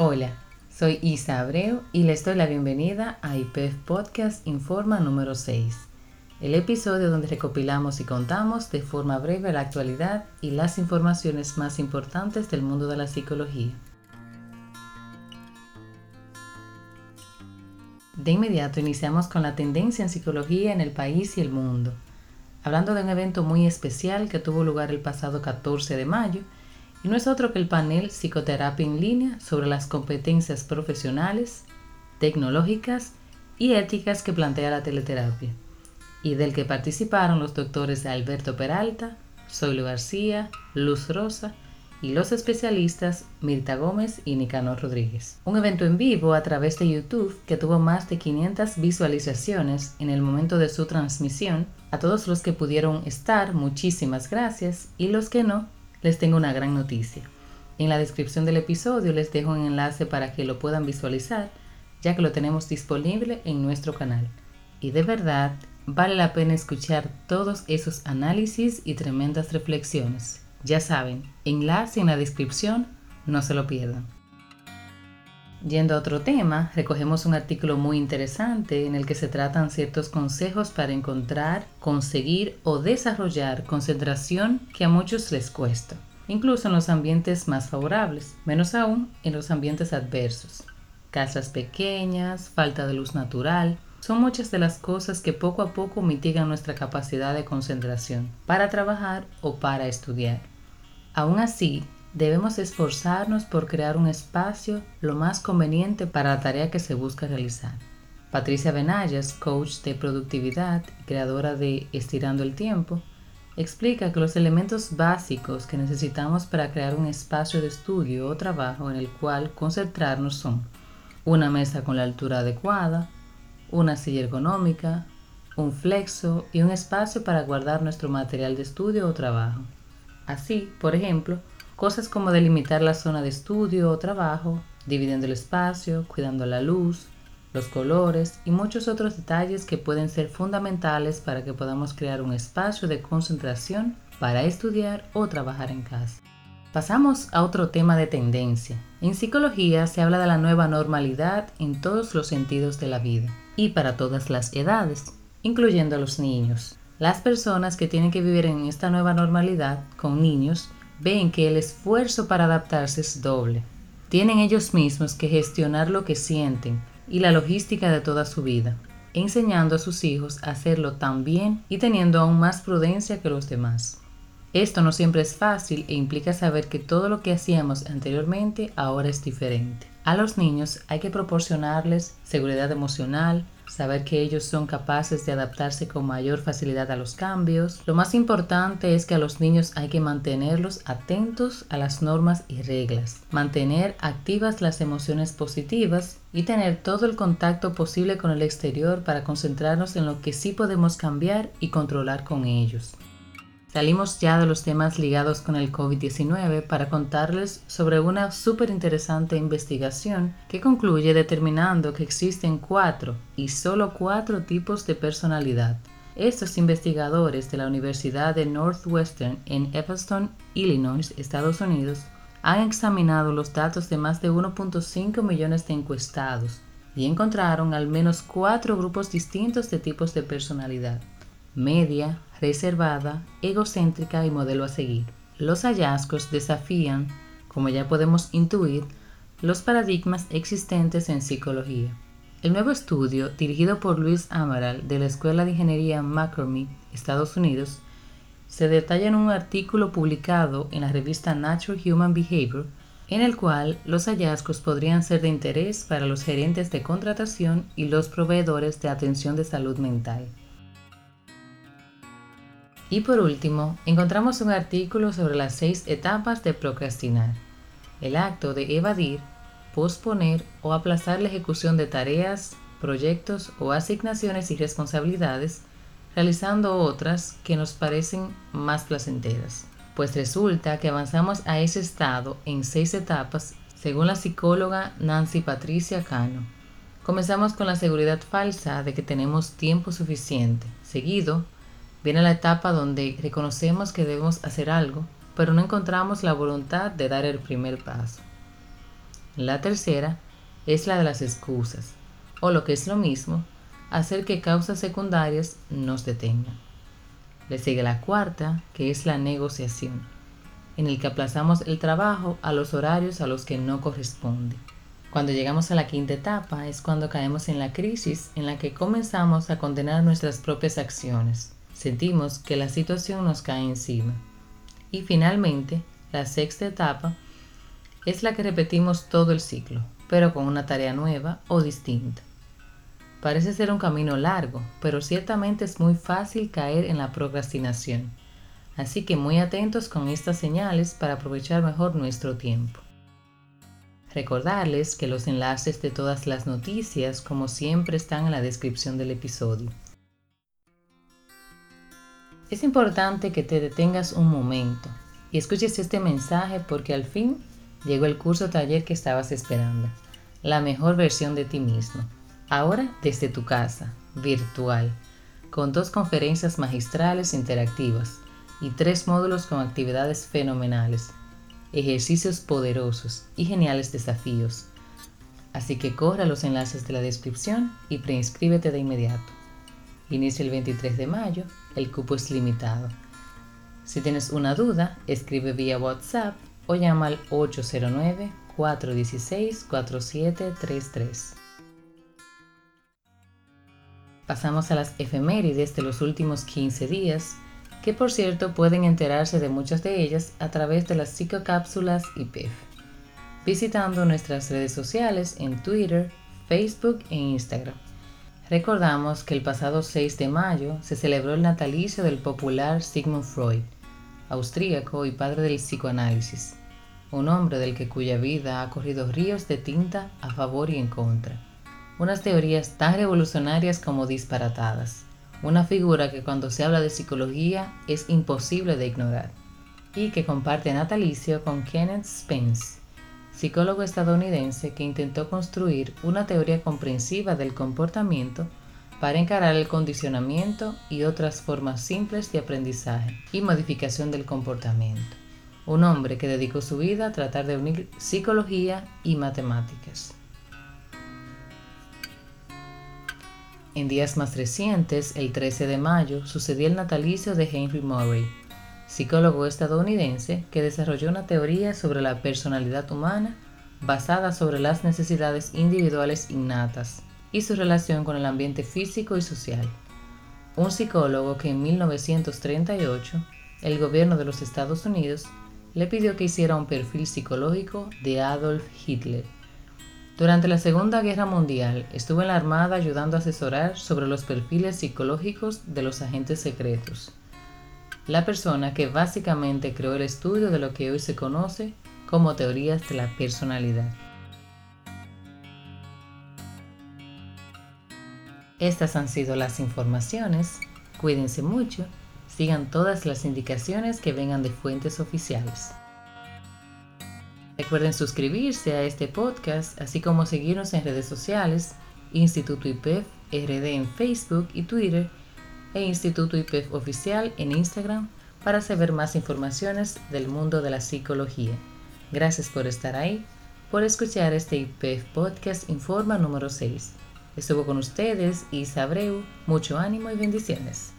Hola, soy Isa Abreu y les doy la bienvenida a IPEF Podcast Informa número 6, el episodio donde recopilamos y contamos de forma breve la actualidad y las informaciones más importantes del mundo de la psicología. De inmediato iniciamos con la tendencia en psicología en el país y el mundo, hablando de un evento muy especial que tuvo lugar el pasado 14 de mayo y no es otro que el panel Psicoterapia en línea sobre las competencias profesionales, tecnológicas y éticas que plantea la teleterapia, y del que participaron los doctores Alberto Peralta, Zoilo García, Luz Rosa y los especialistas Mirta Gómez y Nicanor Rodríguez. Un evento en vivo a través de YouTube que tuvo más de 500 visualizaciones en el momento de su transmisión. A todos los que pudieron estar, muchísimas gracias y los que no, les tengo una gran noticia. En la descripción del episodio les dejo un enlace para que lo puedan visualizar, ya que lo tenemos disponible en nuestro canal. Y de verdad, vale la pena escuchar todos esos análisis y tremendas reflexiones. Ya saben, enlace en la descripción, no se lo pierdan. Yendo a otro tema, recogemos un artículo muy interesante en el que se tratan ciertos consejos para encontrar, conseguir o desarrollar concentración que a muchos les cuesta, incluso en los ambientes más favorables, menos aún en los ambientes adversos. Casas pequeñas, falta de luz natural, son muchas de las cosas que poco a poco mitigan nuestra capacidad de concentración para trabajar o para estudiar. Aún así, debemos esforzarnos por crear un espacio lo más conveniente para la tarea que se busca realizar. Patricia Benayas, coach de productividad y creadora de Estirando el Tiempo, explica que los elementos básicos que necesitamos para crear un espacio de estudio o trabajo en el cual concentrarnos son una mesa con la altura adecuada, una silla ergonómica, un flexo y un espacio para guardar nuestro material de estudio o trabajo. Así, por ejemplo, Cosas como delimitar la zona de estudio o trabajo, dividiendo el espacio, cuidando la luz, los colores y muchos otros detalles que pueden ser fundamentales para que podamos crear un espacio de concentración para estudiar o trabajar en casa. Pasamos a otro tema de tendencia. En psicología se habla de la nueva normalidad en todos los sentidos de la vida y para todas las edades, incluyendo a los niños. Las personas que tienen que vivir en esta nueva normalidad con niños ven que el esfuerzo para adaptarse es doble. Tienen ellos mismos que gestionar lo que sienten y la logística de toda su vida, enseñando a sus hijos a hacerlo tan bien y teniendo aún más prudencia que los demás. Esto no siempre es fácil e implica saber que todo lo que hacíamos anteriormente ahora es diferente. A los niños hay que proporcionarles seguridad emocional, saber que ellos son capaces de adaptarse con mayor facilidad a los cambios. Lo más importante es que a los niños hay que mantenerlos atentos a las normas y reglas, mantener activas las emociones positivas y tener todo el contacto posible con el exterior para concentrarnos en lo que sí podemos cambiar y controlar con ellos. Salimos ya de los temas ligados con el COVID-19 para contarles sobre una súper interesante investigación que concluye determinando que existen cuatro y solo cuatro tipos de personalidad. Estos investigadores de la Universidad de Northwestern en Evanston, Illinois, Estados Unidos, han examinado los datos de más de 1.5 millones de encuestados y encontraron al menos cuatro grupos distintos de tipos de personalidad media, reservada, egocéntrica y modelo a seguir. Los hallazgos desafían, como ya podemos intuir, los paradigmas existentes en psicología. El nuevo estudio, dirigido por Luis Amaral de la Escuela de Ingeniería McCormick, Estados Unidos, se detalla en un artículo publicado en la revista Natural Human Behavior, en el cual los hallazgos podrían ser de interés para los gerentes de contratación y los proveedores de atención de salud mental. Y por último, encontramos un artículo sobre las seis etapas de procrastinar, el acto de evadir, posponer o aplazar la ejecución de tareas, proyectos o asignaciones y responsabilidades, realizando otras que nos parecen más placenteras. Pues resulta que avanzamos a ese estado en seis etapas según la psicóloga Nancy Patricia Cano. Comenzamos con la seguridad falsa de que tenemos tiempo suficiente, seguido Viene la etapa donde reconocemos que debemos hacer algo, pero no encontramos la voluntad de dar el primer paso. La tercera es la de las excusas, o lo que es lo mismo, hacer que causas secundarias nos detengan. Le sigue la cuarta, que es la negociación, en el que aplazamos el trabajo a los horarios a los que no corresponde. Cuando llegamos a la quinta etapa es cuando caemos en la crisis en la que comenzamos a condenar nuestras propias acciones. Sentimos que la situación nos cae encima. Y finalmente, la sexta etapa es la que repetimos todo el ciclo, pero con una tarea nueva o distinta. Parece ser un camino largo, pero ciertamente es muy fácil caer en la procrastinación. Así que muy atentos con estas señales para aprovechar mejor nuestro tiempo. Recordarles que los enlaces de todas las noticias, como siempre, están en la descripción del episodio. Es importante que te detengas un momento y escuches este mensaje porque al fin llegó el curso taller que estabas esperando, la mejor versión de ti mismo, ahora desde tu casa, virtual, con dos conferencias magistrales interactivas y tres módulos con actividades fenomenales ejercicios poderosos y geniales desafíos. Así que corra los enlaces de la descripción y preinscríbete de inmediato. Inicia el 23 de mayo, el cupo es limitado. Si tienes una duda, escribe vía WhatsApp o llama al 809-416-4733. Pasamos a las efemérides de los últimos 15 días que por cierto pueden enterarse de muchas de ellas a través de las psicocápsulas IPEF, visitando nuestras redes sociales en Twitter, Facebook e Instagram. Recordamos que el pasado 6 de mayo se celebró el natalicio del popular Sigmund Freud, austríaco y padre del psicoanálisis, un hombre del que cuya vida ha corrido ríos de tinta a favor y en contra, unas teorías tan revolucionarias como disparatadas. Una figura que cuando se habla de psicología es imposible de ignorar, y que comparte natalicio con Kenneth Spence, psicólogo estadounidense que intentó construir una teoría comprensiva del comportamiento para encarar el condicionamiento y otras formas simples de aprendizaje y modificación del comportamiento. Un hombre que dedicó su vida a tratar de unir psicología y matemáticas. En días más recientes, el 13 de mayo, sucedió el natalicio de Henry Murray, psicólogo estadounidense que desarrolló una teoría sobre la personalidad humana basada sobre las necesidades individuales innatas y su relación con el ambiente físico y social. Un psicólogo que en 1938 el gobierno de los Estados Unidos le pidió que hiciera un perfil psicológico de Adolf Hitler durante la Segunda Guerra Mundial estuvo en la Armada ayudando a asesorar sobre los perfiles psicológicos de los agentes secretos. La persona que básicamente creó el estudio de lo que hoy se conoce como teorías de la personalidad. Estas han sido las informaciones. Cuídense mucho. Sigan todas las indicaciones que vengan de fuentes oficiales. Recuerden suscribirse a este podcast, así como seguirnos en redes sociales, Instituto IPEF RD en Facebook y Twitter e Instituto IPEF Oficial en Instagram para saber más informaciones del mundo de la psicología. Gracias por estar ahí, por escuchar este IPEF Podcast Informa número 6. Estuvo con ustedes Isa Abreu, mucho ánimo y bendiciones.